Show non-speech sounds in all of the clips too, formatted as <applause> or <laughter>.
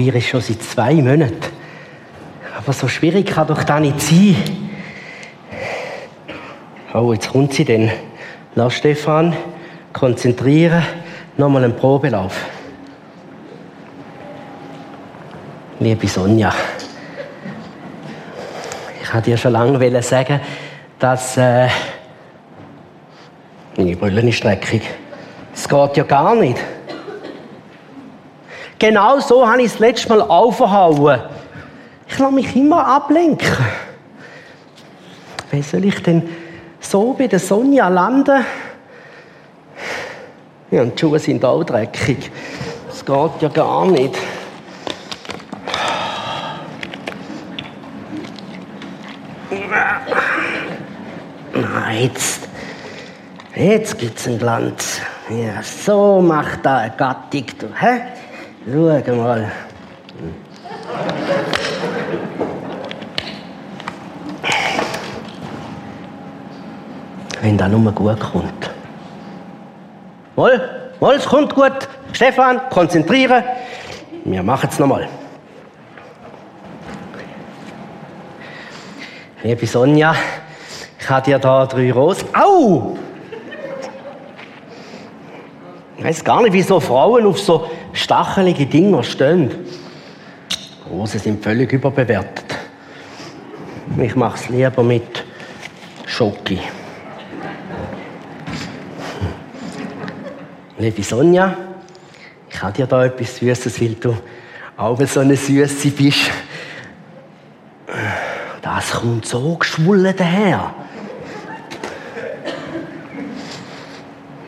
Probiere ich schon seit zwei Monaten. Aber so schwierig kann doch da nicht sein. Oh, jetzt kommt sie denn. Lass Stefan konzentrieren. Nochmal einen Probelauf. Liebe Sonja, ich wollte dir schon lange sagen, dass äh, meine Brille ist dreckig. Das geht ja gar nicht. Genau so habe ich das letzte Mal aufgehauen. Ich lasse mich immer ablenken. Wie soll ich denn so bei der Sonja landen? Ja, und die Schuhe sind auch dreckig. Das geht ja gar nicht. Na, jetzt. Jetzt gibt's einen Glanz. Ja, so macht da eine Gattung. Hä? Schau mal. Wenn da nur gut kommt. Wohl, wohl, es kommt gut. Stefan, konzentrieren. Wir machen es nochmal. Liebe Sonja, ich habe dir da drei Rosen. Au! Ich weiß gar nicht, wieso Frauen auf so stachelige Dinger stehen. Rosen sind völlig überbewertet. Ich mache es lieber mit Schoki. Liebe Sonja, ich habe dir da etwas Süßes, weil du auch so eine Süße bist. Das kommt so geschwollen daher.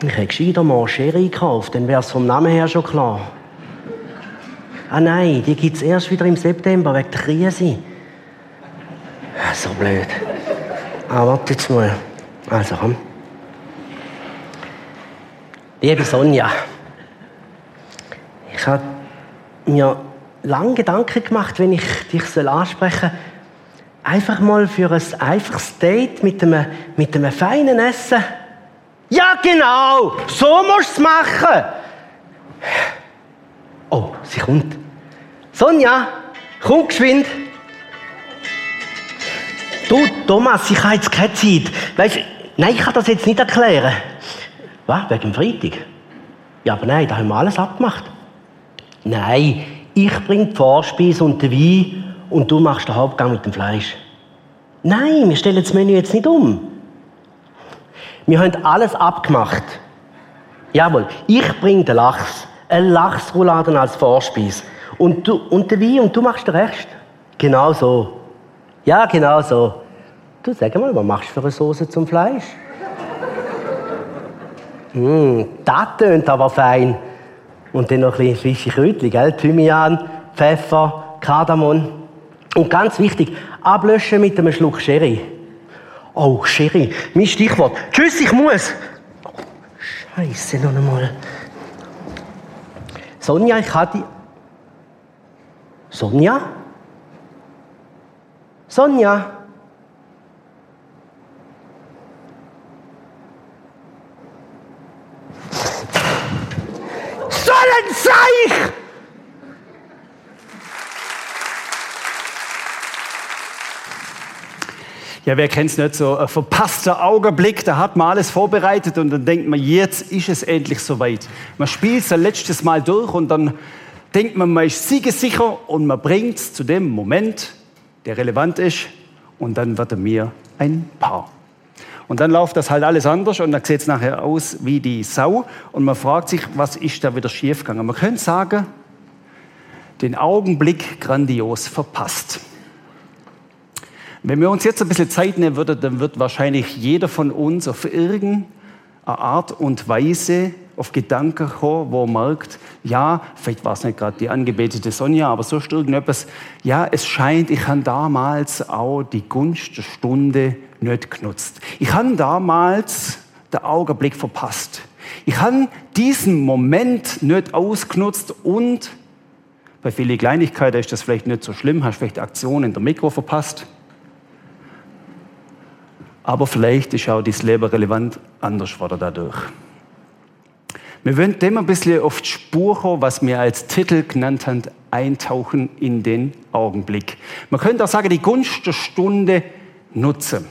Ich hätte gescheiter mal Sherry gekauft, dann wäre es vom Namen her schon klar. Ah nein, die gibt es erst wieder im September wegen der Krise. So blöd. Ah, warte jetzt mal. Also komm. Liebe Sonja, ich habe mir lange Gedanken gemacht, wenn ich dich ansprechen soll. Einfach mal für ein einfaches Date mit einem, mit einem feinen Essen. Ja, genau! So musst du es machen! Oh, sie kommt. Sonja, komm geschwind! Du, Thomas, ich habe jetzt keine Zeit. Weißt, nein, ich kann das jetzt nicht erklären. Was? Wegen Freitag? Ja, aber nein, da haben wir alles abgemacht. Nein, ich bringe die Vorspeise und den Wein und du machst den Hauptgang mit dem Fleisch. Nein, wir stellen das Menü jetzt nicht um. Wir haben alles abgemacht. Jawohl, ich bringe den Lachs, eine Lachsroulade als Vorspeise und du und den Wein und du machst den Rest. Genau so. Ja, genau so. Du sag mal, was machst du für eine Soße zum Fleisch? Mm, <laughs> das tönt aber fein. Und dann noch ein bisschen frische Kräutchen, gell? Thymian, Pfeffer, Kardamom. Und ganz wichtig, ablöschen mit einem Schluck Sherry. Oh, Sherry, mein Stichwort. Tschüss, ich muss. Scheiße, noch einmal. Sonja, ich hatte. Sonja? Sonja? Ja, wer kennt es nicht so? Ein verpasster Augenblick, da hat man alles vorbereitet und dann denkt man, jetzt ist es endlich soweit. Man spielt es ein letztes Mal durch und dann denkt man, man ist siegesicher und man bringt es zu dem Moment, der relevant ist und dann wird er mir ein Paar. Und dann läuft das halt alles anders und dann sieht es nachher aus wie die Sau und man fragt sich, was ist da wieder schiefgegangen. Man könnte sagen, den Augenblick grandios verpasst. Wenn wir uns jetzt ein bisschen Zeit nehmen würden, dann wird wahrscheinlich jeder von uns auf irgendeine Art und Weise auf Gedanken kommen, wo er merkt, ja, vielleicht war es nicht gerade die angebetete Sonja, aber so irgendetwas, ja, es scheint, ich habe damals auch die Gunst der Stunde nicht genutzt. Ich habe damals den Augenblick verpasst. Ich habe diesen Moment nicht ausgenutzt und bei vielen Kleinigkeiten ist das vielleicht nicht so schlimm, hast vielleicht Aktionen in der Mikro verpasst. Aber vielleicht ist auch das Leben relevant anders wurde dadurch. Wir wollen dem ein bisschen auf die Spur kommen, was wir als Titel genannt haben, eintauchen in den Augenblick. Man könnte auch sagen, die Gunst der Stunde nutzen.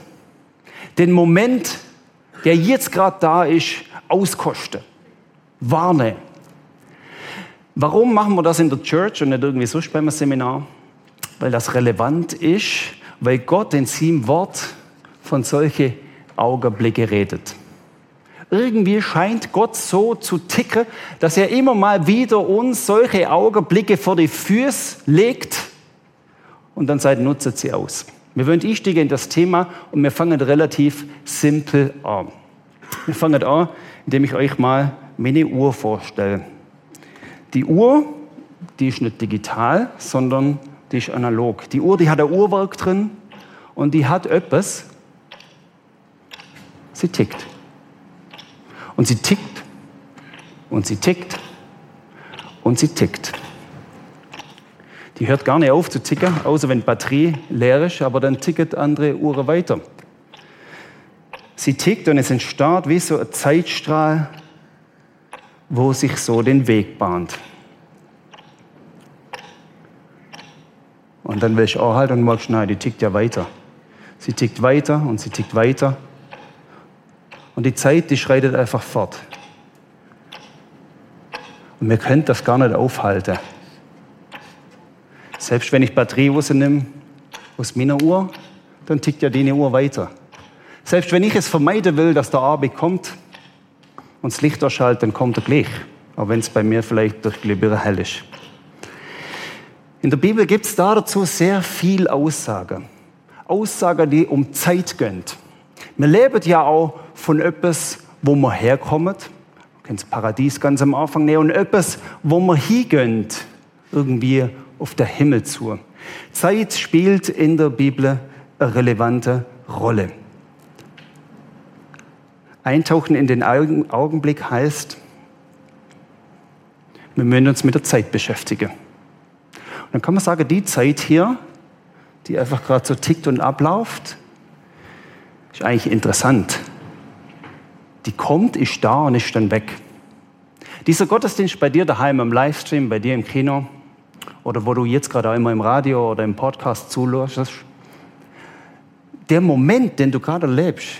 Den Moment, der jetzt gerade da ist, auskosten. Warne. Warum machen wir das in der Church und nicht irgendwie sonst beim Seminar? Weil das relevant ist, weil Gott in seinem Wort von solchen Augenblicke redet. Irgendwie scheint Gott so zu ticken, dass er immer mal wieder uns solche Augenblicke vor die Füße legt und dann sagt, nutzt sie aus. Wir wollen einsteigen in das Thema und wir fangen relativ simpel an. Wir fangen an, indem ich euch mal meine Uhr vorstelle. Die Uhr, die ist nicht digital, sondern die ist analog. Die Uhr, die hat ein Uhrwerk drin und die hat etwas, sie tickt. Und sie tickt und sie tickt und sie tickt. Die hört gar nicht auf zu ticken, außer wenn die Batterie leer ist, aber dann ticket andere Uhren weiter. Sie tickt und es entsteht wie so ein Zeitstrahl, wo sich so den Weg bahnt. Und dann will ich auch halt und merkst, nein, die tickt ja weiter. Sie tickt weiter und sie tickt weiter. Und die Zeit, die schreitet einfach fort. Und wir können das gar nicht aufhalten. Selbst wenn ich Batterie rausnehme aus meiner Uhr, dann tickt ja die Uhr weiter. Selbst wenn ich es vermeiden will, dass der Abend kommt und das Licht ausschaltet, dann kommt er gleich. Auch wenn es bei mir vielleicht durch Glibber hell ist. In der Bibel gibt es dazu sehr viel Aussagen. Aussagen, die um Zeit gehen. Wir leben ja auch von etwas, wo wir herkommen. Das Paradies ganz am Anfang nehmen. Und etwas, wo wir hingehen, irgendwie auf der Himmel zu. Zeit spielt in der Bibel eine relevante Rolle. Eintauchen in den Augenblick heißt, wir müssen uns mit der Zeit beschäftigen. Und dann kann man sagen, die Zeit hier, die einfach gerade so tickt und abläuft, ist eigentlich interessant. Die kommt, ist da und ist dann weg. Dieser Gottesdienst bei dir daheim im Livestream, bei dir im Kino oder wo du jetzt gerade auch immer im Radio oder im Podcast zuhörst, der Moment, den du gerade lebst,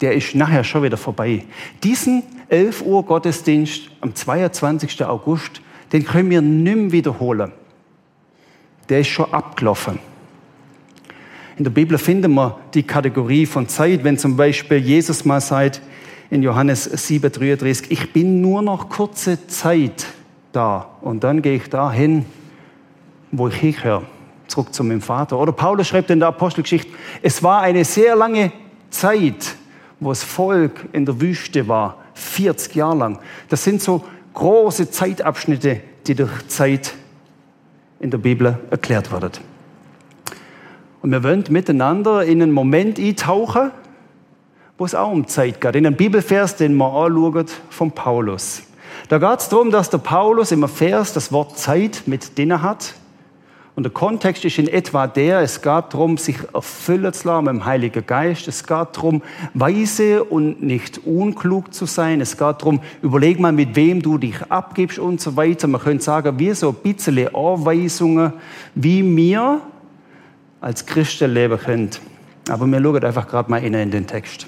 der ist nachher schon wieder vorbei. Diesen 11 Uhr Gottesdienst am 22. August, den können wir nimmer wiederholen. Der ist schon abgelaufen. In der Bibel finden wir die Kategorie von Zeit, wenn zum Beispiel Jesus mal sagt in Johannes 7,33, ich bin nur noch kurze Zeit da und dann gehe ich dahin, wo ich hinhöre, zurück zu meinem Vater. Oder Paulus schreibt in der Apostelgeschichte, es war eine sehr lange Zeit, wo das Volk in der Wüste war, 40 Jahre lang. Das sind so große Zeitabschnitte, die durch Zeit in der Bibel erklärt werden. Und wir wollen miteinander in einen Moment eintauchen, wo es auch um Zeit geht. In einem Bibelvers, den wir anschauen, von Paulus. Da geht es darum, dass der Paulus im Vers das Wort Zeit mit denen hat. Und der Kontext ist in etwa der, es geht darum, sich erfüllen zu lassen mit dem Heiligen Geist. Es geht darum, weise und nicht unklug zu sein. Es geht darum, überleg mal, mit wem du dich abgibst und so weiter. Man könnte sagen, wie so ein bisschen Anweisungen, wie mir als Christen leben könnt. Aber wir schauen einfach gerade mal in den Text.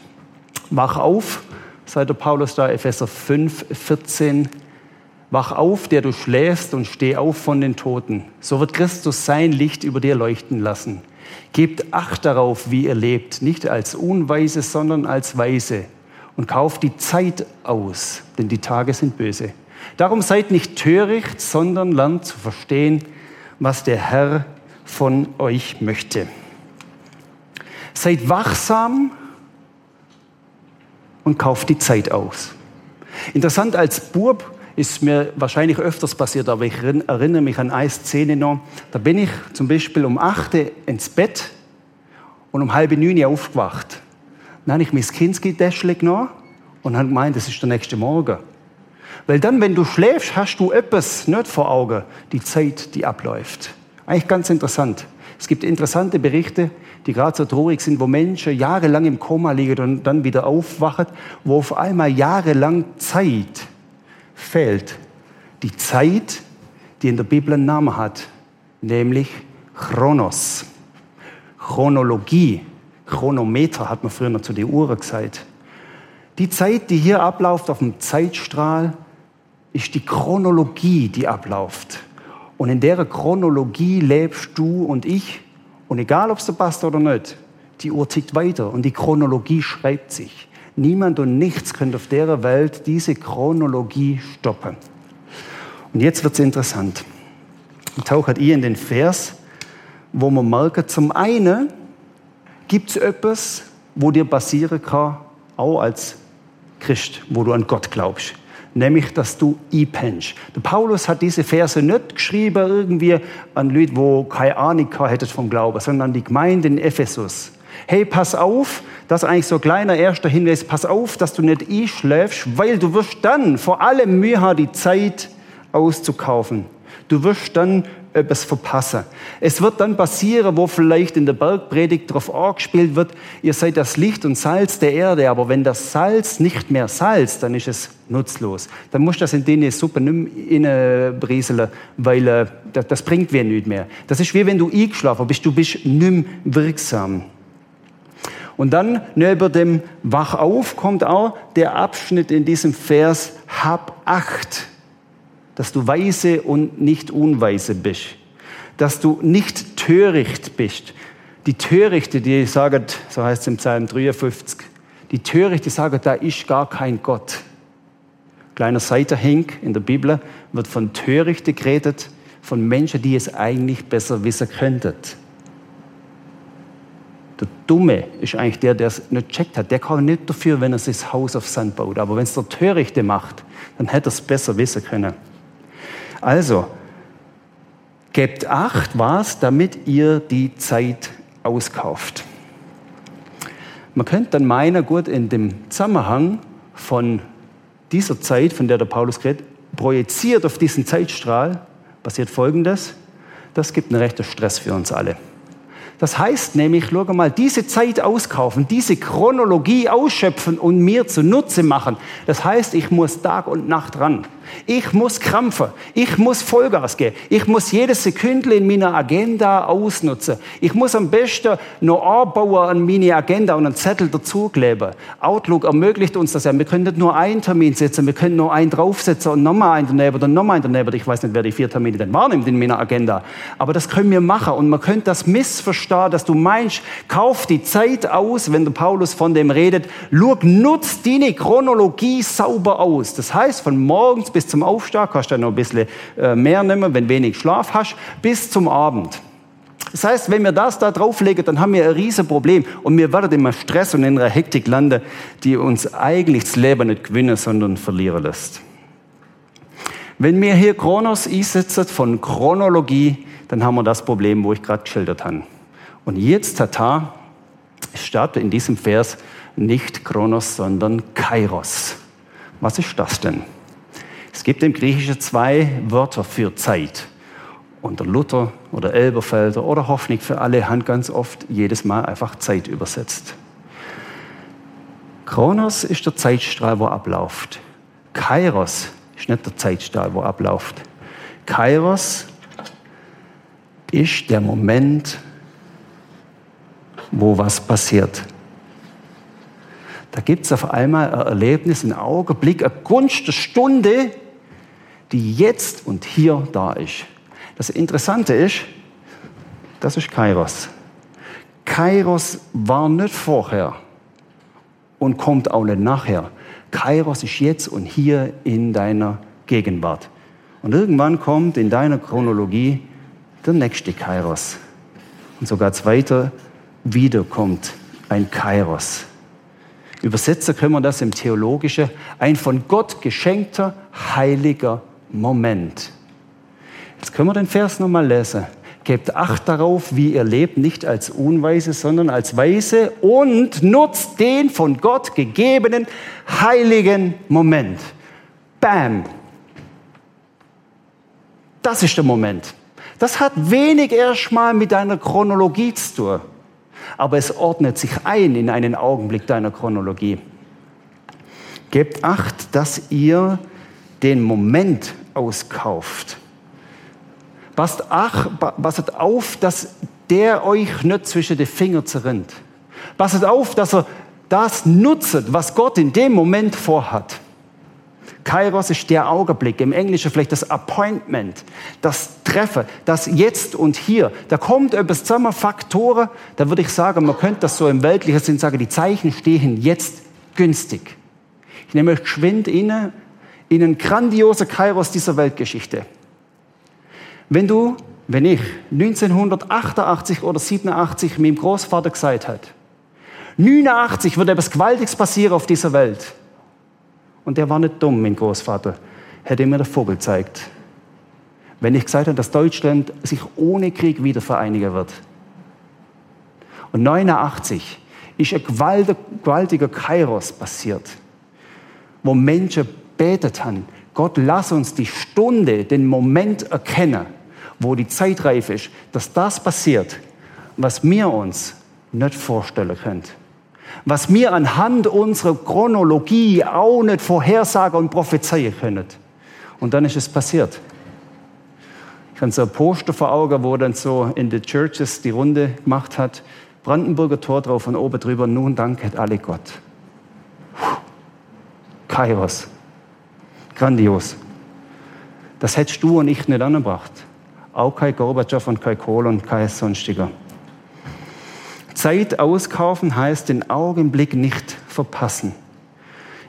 Wach auf, sagt der Paulus da, Epheser 5, 14. Wach auf, der du schläfst, und steh auf von den Toten. So wird Christus sein Licht über dir leuchten lassen. Gebt Acht darauf, wie ihr lebt, nicht als Unweise, sondern als Weise. Und kauft die Zeit aus, denn die Tage sind böse. Darum seid nicht töricht, sondern lernt zu verstehen, was der Herr von euch möchte. Seid wachsam und kauft die Zeit aus. Interessant als Bub ist mir wahrscheinlich öfters passiert, aber ich erinnere mich an eine Szene noch. Da bin ich zum Beispiel um 8 Uhr ins Bett und um halb neun aufgewacht. Dann habe ich mein Kinski-Täschchen genommen und habe gemeint, das ist der nächste Morgen. Weil dann, wenn du schläfst, hast du etwas nicht vor Augen, die Zeit, die abläuft. Eigentlich ganz interessant. Es gibt interessante Berichte, die gerade so traurig sind, wo Menschen jahrelang im Koma liegen und dann wieder aufwachen, wo auf einmal jahrelang Zeit fehlt die Zeit, die in der Bibel einen Namen hat, nämlich Chronos. Chronologie, Chronometer hat man früher noch zu den Uhren gesagt. Die Zeit, die hier abläuft auf dem Zeitstrahl, ist die Chronologie, die abläuft. Und in der Chronologie lebst du und ich. Und egal, ob es dir passt oder nicht, die Uhr tickt weiter und die Chronologie schreibt sich. Niemand und nichts könnte auf der Welt diese Chronologie stoppen. Und jetzt wird es interessant. Ich tauche ihr in den Vers, wo man merkt, zum einen gibt es etwas, wo dir passieren kann, auch als Christ, wo du an Gott glaubst. Nämlich, dass du einpennst. Der Paulus hat diese Verse nicht geschrieben irgendwie an Leute, wo keine Ahnung hätten vom Glauben, sondern an die Gemeinde in Ephesus. Hey, pass auf, das ist eigentlich so ein kleiner erster Hinweis, pass auf, dass du nicht einschläfst, weil du wirst dann vor allem Mühe haben, die Zeit auszukaufen. Du wirst dann etwas verpassen. Es wird dann passieren, wo vielleicht in der Bergpredigt darauf angespielt wird, ihr seid das Licht und Salz der Erde, aber wenn das Salz nicht mehr salzt, dann ist es nutzlos. Dann musst du das in deine Suppe nicht mehr weil äh, das, das, bringt wir nicht mehr. Das ist wie wenn du eingeschlafen bist, du bist nicht mehr wirksam. Und dann neben dem Wach auf kommt auch der Abschnitt in diesem Vers, hab Acht dass du weise und nicht unweise bist, dass du nicht töricht bist. Die Törichte, die sagen, so heißt es im Psalm 53, die Törichte sagen, da ist gar kein Gott. Kleiner Seiterhink in der Bibel wird von Törichte geredet, von Menschen, die es eigentlich besser wissen könnten. Der Dumme ist eigentlich der, der es nicht checkt hat. Der kann nicht dafür, wenn er das Haus auf Sand baut. Aber wenn es der Törichte macht, dann hätte er es besser wissen können. Also, gebt acht, was, damit ihr die Zeit auskauft. Man könnte dann meinen, gut, in dem Zusammenhang von dieser Zeit, von der der Paulus redet, projiziert auf diesen Zeitstrahl, passiert Folgendes. Das gibt einen rechten Stress für uns alle. Das heißt nämlich, schau mal, diese Zeit auskaufen, diese Chronologie ausschöpfen und mir zunutze machen. Das heißt, ich muss Tag und Nacht ran. Ich muss krampfen. Ich muss Vollgas geben. Ich muss jedes Sekündle in meiner Agenda ausnutzen. Ich muss am besten noch anbauen an meine Agenda und einen Zettel dazukleben. Outlook ermöglicht uns das ja. Wir können nicht nur einen Termin setzen, wir können nur einen draufsetzen und nochmal einen daneben und nochmal einen daneben. Ich weiß nicht, wer die vier Termine denn wahrnimmt in meiner Agenda. Aber das können wir machen und man könnte das missverstehen, dass du meinst, kauf die Zeit aus, wenn der Paulus von dem redet. Schau, nutz deine Chronologie sauber aus. Das heißt, von morgens bis bis zum Aufstehen, kannst du noch ein bisschen äh, mehr nehmen, wenn wenig Schlaf hast, bis zum Abend. Das heißt, wenn wir das da drauflegen, dann haben wir ein riesen Problem und wir werden immer Stress und in einer Hektik landen, die uns eigentlich das Leben nicht gewinnen, sondern verlieren lässt. Wenn wir hier Chronos einsetzen von Chronologie, dann haben wir das Problem, wo ich gerade geschildert habe. Und jetzt, tata, statt in diesem Vers nicht Chronos, sondern Kairos. Was ist das denn? Es gibt im Griechischen zwei Wörter für Zeit. Und der Luther oder Elberfelder oder Hoffnung für alle haben ganz oft jedes Mal einfach Zeit übersetzt. Kronos ist der Zeitstrahl, wo abläuft. Kairos ist nicht der Zeitstrahl, wo abläuft. Kairos ist der Moment, wo was passiert. Da gibt es auf einmal ein Erlebnis, ein Augenblick, eine Gunst der Stunde, die jetzt und hier da ist. Das Interessante ist, das ist Kairos. Kairos war nicht vorher und kommt auch nicht nachher. Kairos ist jetzt und hier in deiner Gegenwart. Und irgendwann kommt in deiner Chronologie der nächste Kairos. Und sogar zweiter wieder kommt ein Kairos. Übersetzen können wir das im Theologischen, ein von Gott geschenkter heiliger Moment. Jetzt können wir den Vers nochmal lesen. Gebt Acht darauf, wie ihr lebt, nicht als Unweise, sondern als Weise und nutzt den von Gott gegebenen heiligen Moment. Bam! Das ist der Moment. Das hat wenig erstmal mit deiner Chronologie zu tun, aber es ordnet sich ein in einen Augenblick deiner Chronologie. Gebt Acht, dass ihr den Moment auskauft. Passt, ach, passt auf, dass der euch nicht zwischen die Finger zerrinnt. Passt auf, dass er das nutzt, was Gott in dem Moment vorhat. Kairos ist der Augenblick, im Englischen vielleicht das Appointment, das Treffen, das Jetzt und Hier. Da kommt etwas zusammen, Faktoren, da würde ich sagen, man könnte das so im weltlichen Sinn sagen, die Zeichen stehen jetzt günstig. Ich nehme euch geschwind inne in einen grandiosen Kairos dieser Weltgeschichte. Wenn du, wenn ich 1988 oder 87 meinem Großvater gesagt hat, 89 wird etwas Gewaltiges passieren auf dieser Welt. Und der war nicht dumm, mein Großvater. Hätte mir der Vogel gezeigt. Wenn ich gesagt habe, dass Deutschland sich ohne Krieg wieder vereinigen wird. Und 89 ist ein gewaltiger Kairos passiert, wo Menschen betet haben, Gott, lass uns die Stunde, den Moment erkennen, wo die Zeit reif ist, dass das passiert, was wir uns nicht vorstellen können was wir anhand unserer Chronologie auch nicht vorhersagen und prophezeien können. Und dann ist es passiert. Ich habe so ein Poster vor Augen, wo dann so in den Churches die Runde gemacht hat. Brandenburger Tor drauf und oben drüber, nun danket alle Gott. Kairos. Grandios. Das hättest du und ich nicht angebracht. Auch kein Gorbatschow und kein Kohl und kein sonstiger. Zeit auskaufen heißt den Augenblick nicht verpassen.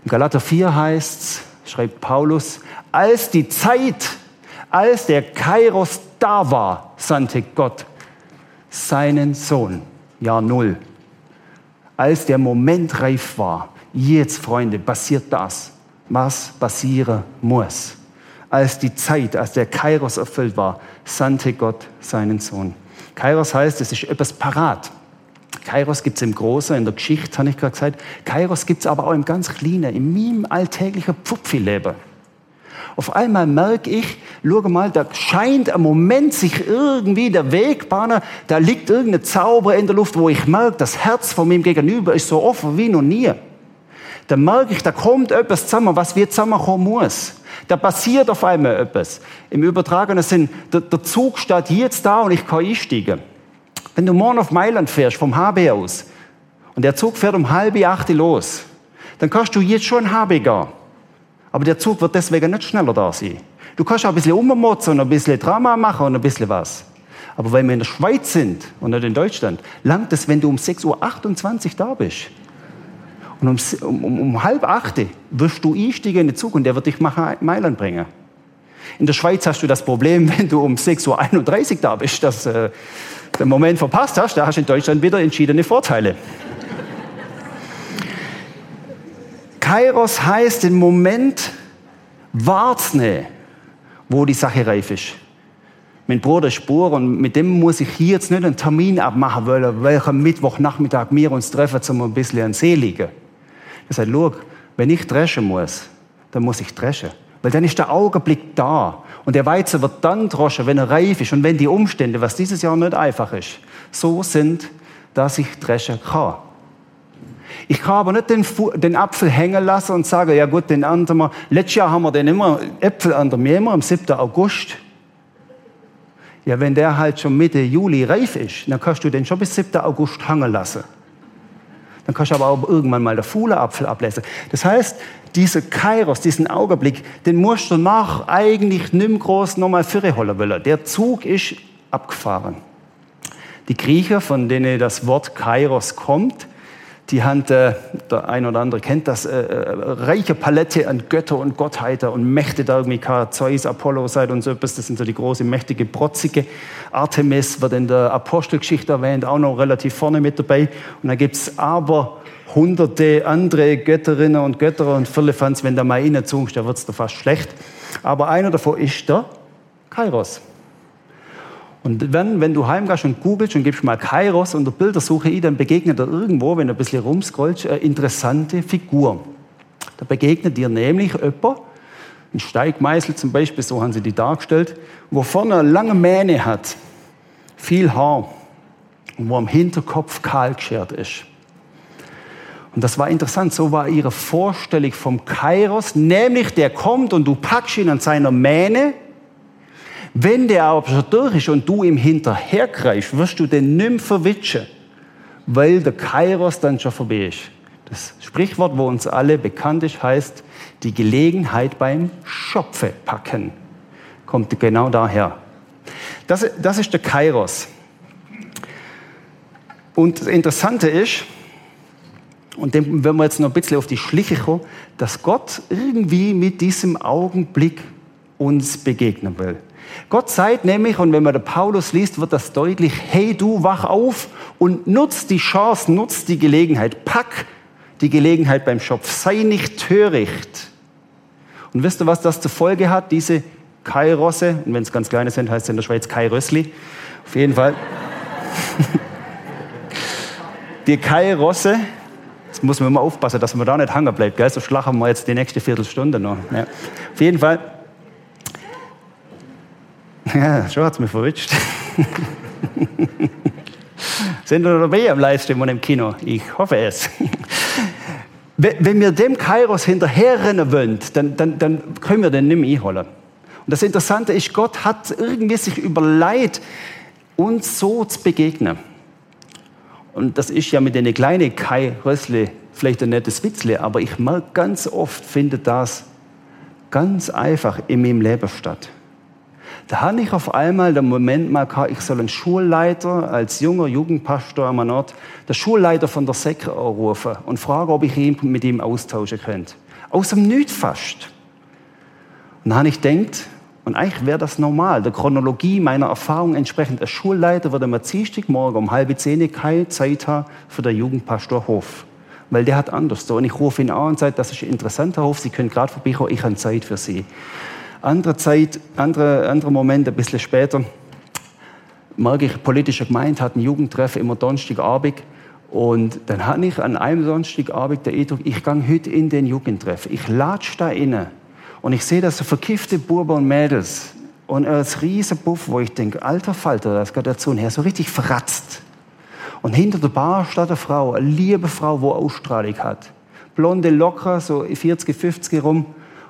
In Galater 4 heißt es, schreibt Paulus, als die Zeit, als der Kairos da war, sandte Gott seinen Sohn. Jahr Null. Als der Moment reif war, jetzt, Freunde, passiert das, was passieren muss. Als die Zeit, als der Kairos erfüllt war, sandte Gott seinen Sohn. Kairos heißt, es ist etwas parat. Kairos gibt es im Großen, in der Geschichte, habe ich gerade gesagt. Kairos gibt es aber auch im ganz Kleinen, in meinem alltäglichen Pfupfi-Leben. Auf einmal merke ich, schau mal, da scheint ein Moment sich irgendwie der Weg bahnen, da liegt irgendein Zauber in der Luft, wo ich merke, das Herz von meinem Gegenüber ist so offen wie noch nie. Da merke ich, da kommt etwas zusammen, was wir zusammenkommen muss. Da passiert auf einmal etwas. Im übertragenen Sinn, der, der Zug steht jetzt da und ich kann einsteigen. Wenn du morgen auf Mailand fährst, vom HB aus, und der Zug fährt um halb acht los, dann kannst du jetzt schon HB gehen. Aber der Zug wird deswegen nicht schneller da sein. Du kannst auch ein bisschen ummotzen und ein bisschen Drama machen und ein bisschen was. Aber weil wir in der Schweiz sind und nicht in Deutschland, langt es, wenn du um 6.28 Uhr da bist. Und um, um, um halb acht wirst du einsteigen in den Zug und der wird dich nach Mailand bringen. In der Schweiz hast du das Problem, <laughs> wenn du um 6.31 Uhr da bist, dass äh, den Moment verpasst hast, da hast du in Deutschland wieder entschiedene Vorteile. Kairos heißt den Moment wahrzunehmen, wo die Sache reif ist. Mein Bruder Spur und mit dem muss ich hier jetzt nicht einen Termin abmachen wollen, welchen Mittwochnachmittag wir uns treffen, um ein bisschen an See liegen. Er sagt, wenn ich dreschen muss, dann muss ich dreschen. Weil dann ist der Augenblick da. Und der Weizen wird dann droschen, wenn er reif ist und wenn die Umstände, was dieses Jahr nicht einfach ist, so sind, dass ich dreschen kann. Ich kann aber nicht den, den, Apfel hängen lassen und sagen, ja gut, den wir. Letztes Jahr haben wir den immer, Äpfel ernten wir immer am 7. August. Ja, wenn der halt schon Mitte Juli reif ist, dann kannst du den schon bis 7. August hängen lassen. Dann kannst du aber auch irgendwann mal der Apfel ablesen. Das heißt, dieser Kairos, diesen Augenblick, den musst du nach eigentlich nimm groß nochmal vorholen wollen. Der Zug ist abgefahren. Die Griecher, von denen das Wort Kairos kommt, die haben, äh, der ein oder andere kennt das, äh, äh, reiche Palette an Götter und Gottheiten und Mächte da irgendwie, Zeus, Apollo seid und so etwas. Das sind so die große, mächtige, protzige. Artemis wird in der Apostelgeschichte erwähnt, auch noch relativ vorne mit dabei. Und da gibt's aber hunderte andere Götterinnen und Götter und Firlefanz, wenn da mal innen zungst, da wird's da fast schlecht. Aber einer davon ist der Kairos. Und wenn, wenn du heimgehst und googelst und gibst mal Kairos unter Bildersuche ein, dann begegnet dir irgendwo, wenn du ein bisschen rumscrollst, eine interessante Figur. Da begegnet dir nämlich jemand, ein Steigmeißel zum Beispiel, so haben sie die dargestellt, wo vorne eine lange Mähne hat, viel Haar und wo am Hinterkopf kahl geschert ist. Und das war interessant, so war ihre Vorstellung vom Kairos, nämlich der kommt und du packst ihn an seiner Mähne. Wenn der aber schon durch ist und du ihm hinterhergreifst, wirst du den nicht verwitschen, weil der Kairos dann schon vorbei ist. Das Sprichwort, wo uns alle bekannt ist, heißt, die Gelegenheit beim Schopfe packen. Kommt genau daher. Das, das ist der Kairos. Und das Interessante ist, und dem werden wir jetzt noch ein bisschen auf die Schliche kommen, dass Gott irgendwie mit diesem Augenblick uns begegnen will. Gott sagt nämlich, und wenn man den Paulus liest, wird das deutlich, hey du, wach auf und nutz die Chance, nutz die Gelegenheit, pack die Gelegenheit beim Schopf, sei nicht töricht. Und wisst ihr, was das zur Folge hat, diese Kairosse, und wenn es ganz kleine sind, heißt es in der Schweiz Kairössli, auf jeden Fall. <laughs> die Kairosse, Jetzt muss man immer aufpassen, dass man da nicht hängen bleibt, gell? so schlachen wir jetzt die nächste Viertelstunde noch. Ja. Auf jeden Fall. Ja, schon hat es mich verwitscht. <laughs> Sind wir dabei am Livestream und im Kino? Ich hoffe es. Wenn wir dem Kairos hinterherrennen wollen, dann, dann, dann können wir den nicht mehr einholen. Und das Interessante ist, Gott hat irgendwie sich überlegt, uns so zu begegnen. Und das ist ja mit den kleinen Kai Rössle vielleicht ein nettes Witzle, aber ich merke ganz oft, findet das ganz einfach in meinem Leben statt. Da habe ich auf einmal den Moment mal ich soll einen Schulleiter als junger Jugendpastor am Ort, der Schulleiter von der Säcke anrufen und fragen, ob ich ihn mit ihm austauschen könnte. Aus dem Nichts fast. Und dann habe ich gedacht, und eigentlich wäre das normal, der Chronologie meiner Erfahrung entsprechend. Ein Schulleiter würde am Dienstagmorgen um halb zehn keine Zeit haben für den Jugendpastor Hof. Weil der hat anders so. Und ich rufe ihn an und sage, das ist ein interessanter Hof, Sie können gerade vorbeikommen, ich habe Zeit für Sie. Andere Zeit, andere, andere Moment, ein bisschen später, merke ich, politische Gemeinde hat ein Jugendtreff immer Donnerstagabend. Und dann hatte ich an einem Donnerstagabend der Eindruck, ich gehe heute in den Jugendtreff. Ich latsche da inne und ich sehe da so verkiffte Burber und Mädels und als riesen Buff, wo ich denke, alter Falter, das geht dazu und her, so richtig verratzt. Und hinter der Bar steht eine Frau, eine liebe Frau, die Ausstrahlung hat. Blonde, locker, so 40, 50 rum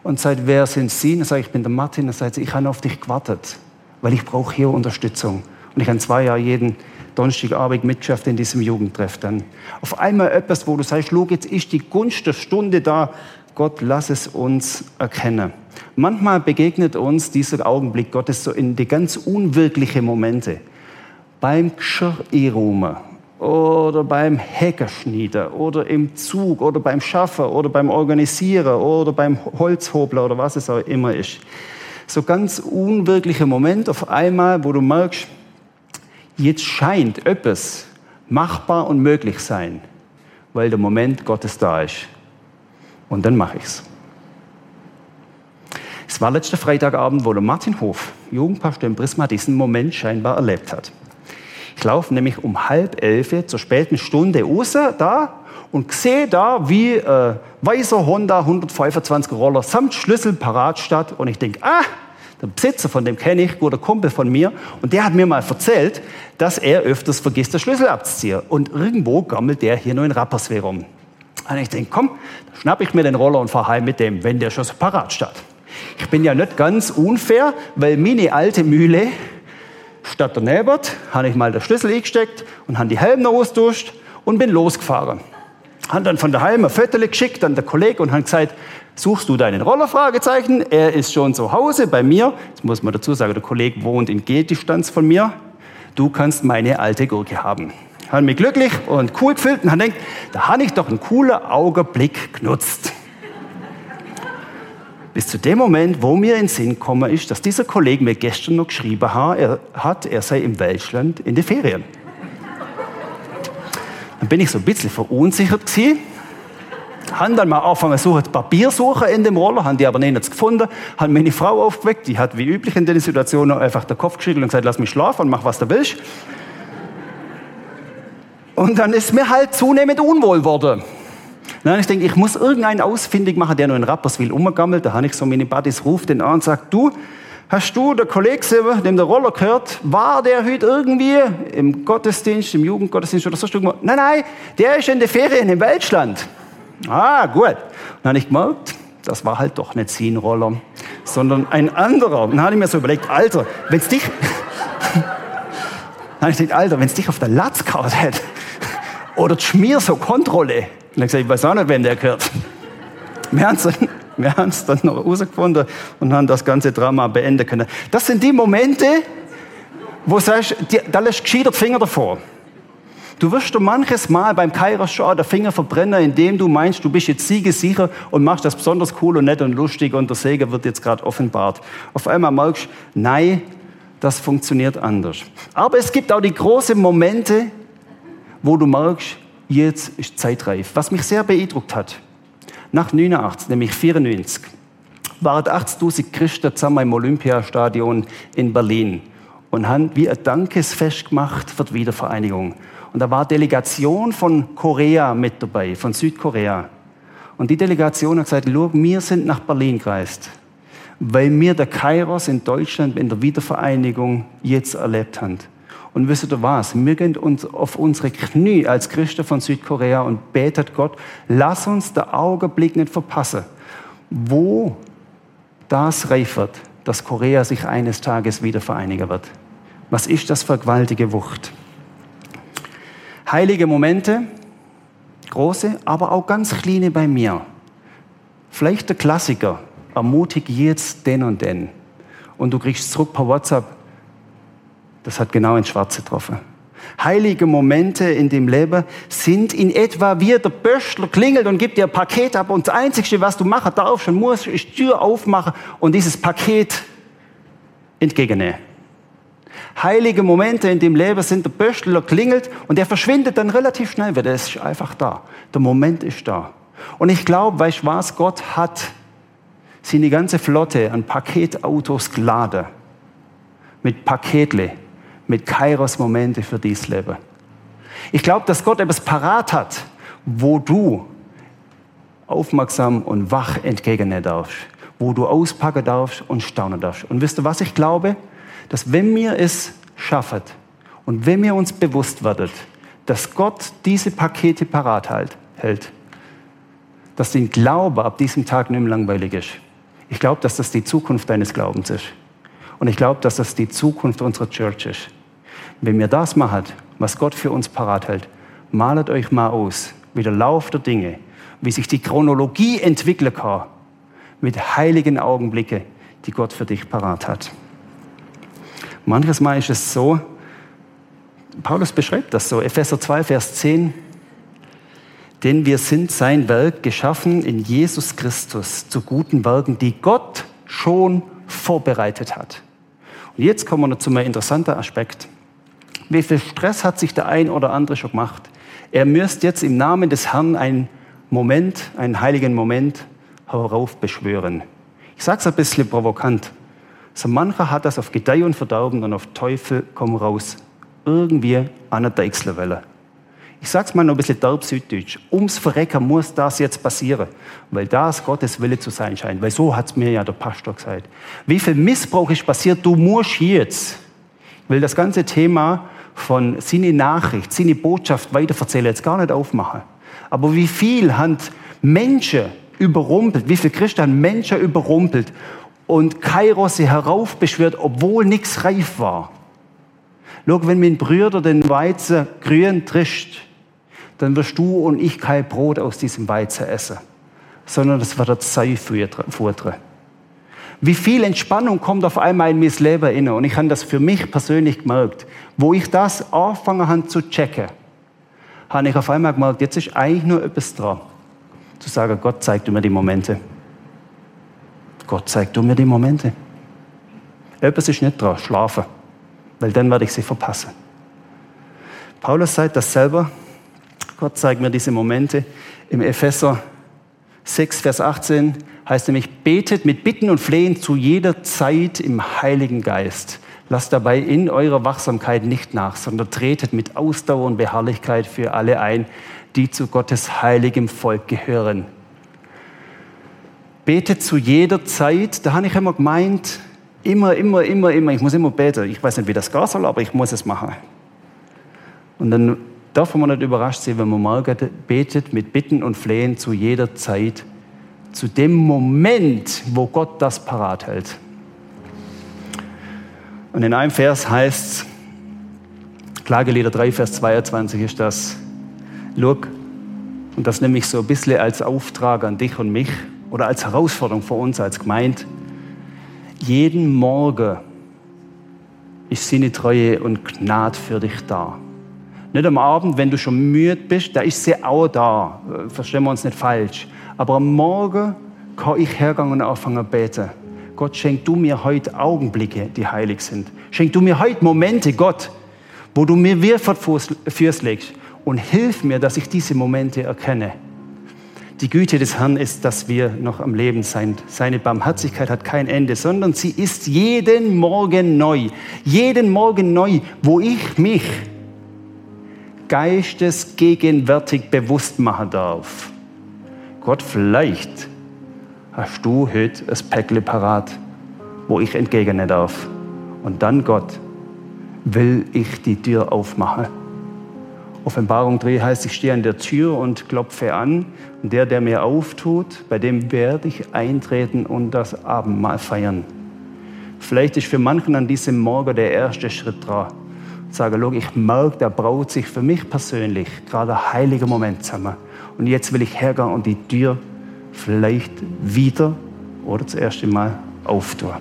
und sagt, wer sind Sie? Und sage ich bin der Martin. Und sagt sie, ich habe auf dich gewartet, weil ich brauche hier Unterstützung. Und ich habe zwei Jahre jeden Donnerstagabend mitgeschafft in diesem Jugendtreff dann. Auf einmal etwas, wo du sagst, schau, jetzt ist die Gunst der Stunde da, Gott, lass es uns erkennen. Manchmal begegnet uns dieser Augenblick Gottes so in die ganz unwirklichen Momente. Beim Geschirrrumen oder beim Heckerschnieder oder im Zug oder beim Schaffen oder beim Organisieren oder beim Holzhobler oder was es auch immer ist. So ganz unwirkliche Momente auf einmal, wo du merkst, jetzt scheint etwas machbar und möglich sein, weil der Moment Gottes da ist. Und dann mache ich es. Es war letzter Freitagabend, wo der Martin Hof, Jugendpastor im Prisma, diesen Moment scheinbar erlebt hat. Ich laufe nämlich um halb elf zur späten Stunde raus da und sehe da, wie äh, weißer Honda 125 Roller samt Schlüssel parat statt. Und ich denke, ah, der Besitzer von dem kenne ich, guter Kumpel von mir. Und der hat mir mal erzählt, dass er öfters vergisst, den Schlüssel abzuziehen. Und irgendwo gammelt der hier nur in Rapperswil rum. Und ich denke, komm, dann schnapp ich mir den Roller und fahre heim mit dem, wenn der schon so parat steht. Ich bin ja nicht ganz unfair, weil meine alte Mühle statt der Nebert habe ich mal den Schlüssel eingesteckt und habe die Helme ausgetauscht und bin losgefahren. Habe dann von daheim ein Foto geschickt an den Kollegen und habe gesagt, suchst du deinen Roller? Fragezeichen. Er ist schon zu Hause bei mir. Jetzt muss man dazu sagen, der Kollege wohnt in Gehdistanz von mir. Du kannst meine alte Gurke haben habe mich glücklich und cool gefühlt und habe gedacht, da habe ich doch einen coolen Augenblick genutzt. Bis zu dem Moment, wo mir in den Sinn gekommen ist, dass dieser Kollege mir gestern noch geschrieben hat, er sei im Welschland in den Ferien. Dann bin ich so ein bisschen verunsichert gewesen. Haben dann mal angefangen suchen, Papiersuche in dem Roller, haben die aber nichts gefunden. Haben meine Frau aufgeweckt, die hat wie üblich in den Situationen einfach den Kopf geschüttelt und gesagt, lass mich schlafen und mach was du willst. Und dann ist mir halt zunehmend unwohl geworden. Dann ich denke, ich muss irgendeinen ausfindig machen, der nur in Rapperswil umgammelt. Da habe ich so meine Buddies, ruft den an und sagt, du, Hast du, der Kollege, dem der Roller gehört, war der heute irgendwie im Gottesdienst, im Jugendgottesdienst oder sonst irgendwo? Nein, nein, der ist in der Ferien im Weltschland. Ah, gut. Dann habe ich gemerkt, das war halt doch nicht sein Roller, sondern ein anderer. Dann habe ich mir so überlegt, Alter, wenn es dich, <laughs> dann habe ich gedacht, Alter, wenn es dich auf der Latz gehauen hätte, <laughs> oder die Schmier so Kontrolle, habe ich gesagt, ich weiß auch nicht, wem der gehört. <laughs> Wir haben es dann, noch herausgefunden und haben das ganze Drama beenden können. Das sind die Momente, wo du sagst, da lässt gescheiter Finger davor. Du wirst du manches Mal beim Kairos schon der Finger verbrennen, indem du meinst, du bist jetzt siegesicher und machst das besonders cool und nett und lustig und der Segen wird jetzt gerade offenbart. Auf einmal merkst du, nein, das funktioniert anders. Aber es gibt auch die großen Momente, wo du merkst, jetzt ist Zeitreif. Was mich sehr beeindruckt hat, nach 89, nämlich 94, waren 80.000 Christen zusammen im Olympiastadion in Berlin und haben wie ein Dankesfest gemacht für die Wiedervereinigung. Und da war Delegation von Korea mit dabei, von Südkorea. Und die Delegation hat gesagt, Schau, wir sind nach Berlin gereist, weil wir der Kairos in Deutschland in der Wiedervereinigung jetzt erlebt haben. Und wisst ihr was? Wir gehen uns auf unsere Knie als Christen von Südkorea und betet Gott, lass uns den Augenblick nicht verpassen, wo das reif wird, dass Korea sich eines Tages wieder vereinigen wird. Was ist das für gewaltige Wucht? Heilige Momente, große, aber auch ganz kleine bei mir. Vielleicht der Klassiker, ermutige jetzt den und den. Und du kriegst zurück per WhatsApp, das hat genau ins Schwarze getroffen. Heilige Momente in dem Leben sind in etwa wie der Böschler klingelt und gibt dir ein Paket ab und das Einzige, was du machen darfst und musst, ist die Tür aufmachen und dieses Paket entgegennehmen. Heilige Momente in dem Leben sind der Böschler klingelt und der verschwindet dann relativ schnell wieder. Es ist einfach da. Der Moment ist da. Und ich glaube, weißt du was? Gott hat seine ganze Flotte an Paketautos geladen. Mit Paketle, mit Kairos-Momente für dieses Leben. Ich glaube, dass Gott etwas parat hat, wo du aufmerksam und wach entgegennehmen darfst, wo du auspacken darfst und staunen darfst. Und wisst ihr, was ich glaube? dass wenn wir es schaffen und wenn wir uns bewusst werden, dass Gott diese Pakete parat hält, dass dein Glaube ab diesem Tag nicht mehr langweilig ist. Ich glaube, dass das die Zukunft deines Glaubens ist. Und ich glaube, dass das die Zukunft unserer Church ist. Wenn wir das machen, was Gott für uns parat hält, malet euch mal aus, wie der Lauf der Dinge, wie sich die Chronologie entwickeln kann, mit heiligen Augenblicken, die Gott für dich parat hat. Manches Mal ist es so, Paulus beschreibt das so, Epheser 2, Vers 10, denn wir sind sein Werk geschaffen in Jesus Christus zu guten Werken, die Gott schon vorbereitet hat. Und jetzt kommen wir noch zu einem interessanten Aspekt. Wie viel Stress hat sich der ein oder andere schon gemacht? Er müsst jetzt im Namen des Herrn einen Moment, einen heiligen Moment heraufbeschwören. Ich sage es ein bisschen provokant. So mancher hat das auf Gedeih und Verderben und auf Teufel komm raus. Irgendwie an der Deichselwelle. Ich sag's mal noch ein bisschen derb süddeutsch. Ums Verrecken muss das jetzt passieren, weil das Gottes Wille zu sein scheint. Weil so hat's mir ja der Pastor gesagt. Wie viel Missbrauch ist passiert? Du musst jetzt. Will das ganze Thema von seine Nachricht, seine Botschaft weiterverzählen, jetzt gar nicht aufmachen. Aber wie viel haben Menschen überrumpelt, wie viele Christen haben Menschen überrumpelt und Kairos sie heraufbeschwört, obwohl nichts reif war. Schau, wenn mein Brüder den Weizen grün trischt, dann wirst du und ich kein Brot aus diesem Weizen essen, sondern das wird das Seifutter. Wie viel Entspannung kommt auf einmal in mein Leben inne? Und ich habe das für mich persönlich gemerkt. Wo ich das angefangen habe zu checken, habe ich auf einmal gemerkt, jetzt ist eigentlich nur etwas dran. Zu sagen, Gott zeigt mir die Momente. Gott zeigt mir die Momente. Etwas ist nicht dran, schlafen, weil dann werde ich sie verpassen. Paulus sagt das selber. Gott zeigt mir diese Momente. Im Epheser 6, Vers 18 heißt nämlich, betet mit Bitten und Flehen zu jeder Zeit im Heiligen Geist. Lasst dabei in eurer Wachsamkeit nicht nach, sondern tretet mit Ausdauer und Beharrlichkeit für alle ein, die zu Gottes heiligem Volk gehören betet zu jeder Zeit. Da habe ich immer gemeint, Immer, immer, immer, immer. Ich muss immer beten. Ich weiß nicht, wie das gehen soll, aber ich muss es machen. Und dann darf man nicht überrascht sein, wenn man mal betet mit Bitten und Flehen zu jeder Zeit, zu dem Moment, wo Gott das parat hält. Und in einem Vers heißt es, Klagelieder 3, Vers 22 ist das, Look, und das nehme ich so ein bisschen als Auftrag an dich und mich oder als Herausforderung für uns als Gemeinde. Jeden Morgen ist seine Treue und Gnade für dich da. Nicht am Abend, wenn du schon müde bist, da ist sie auch da. Verstehen wir uns nicht falsch. Aber am Morgen kann ich hergehen und anfangen zu beten. Gott, schenk du mir heute Augenblicke, die heilig sind. Schenk du mir heute Momente, Gott, wo du mir wir fürs legst. Und hilf mir, dass ich diese Momente erkenne. Die Güte des Herrn ist, dass wir noch am Leben sind. Seine Barmherzigkeit hat kein Ende, sondern sie ist jeden Morgen neu. Jeden Morgen neu, wo ich mich geistesgegenwärtig bewusst machen darf. Gott, vielleicht hast du heute ein Päckle parat, wo ich entgegnen darf. Und dann, Gott, will ich die Tür aufmachen. Offenbarung 3 heißt, ich stehe an der Tür und klopfe an. Und der, der mir auftut, bei dem werde ich eintreten und das Abendmahl feiern. Vielleicht ist für manchen an diesem Morgen der erste Schritt dran sage, Look, ich merke, da braut sich für mich persönlich gerade ein heiliger Moment zusammen. Und jetzt will ich hergehen und die Tür vielleicht wieder oder das erste Mal auftun.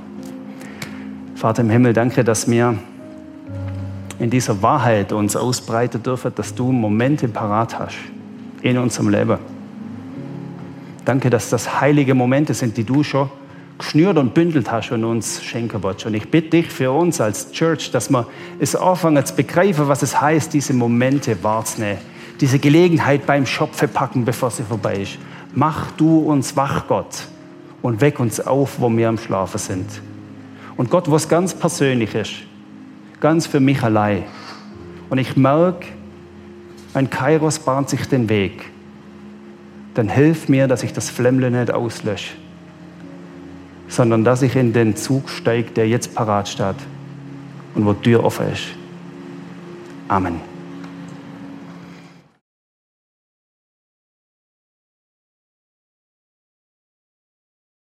Vater im Himmel, danke, dass wir in dieser Wahrheit uns ausbreiten dürfen, dass du Momente parat hast in unserem Leben. Danke, dass das heilige Momente sind, die du schon geschnürt und bündelt hast und uns schenken willst. Und ich bitte dich für uns als Church, dass wir es anfangen zu begreifen, was es heißt, diese Momente wahrzunehmen. Diese Gelegenheit beim Schopfe packen, bevor sie vorbei ist. Mach du uns wach, Gott, und weck uns auf, wo wir am Schlafen sind. Und Gott, was ganz persönlich ist, ganz für mich allein. Und ich merke, ein Kairos bahnt sich den Weg. Dann hilf mir, dass ich das Flämmle nicht auslösche sondern dass ich in den Zug steige, der jetzt parat steht und wo die Tür offen ist. Amen.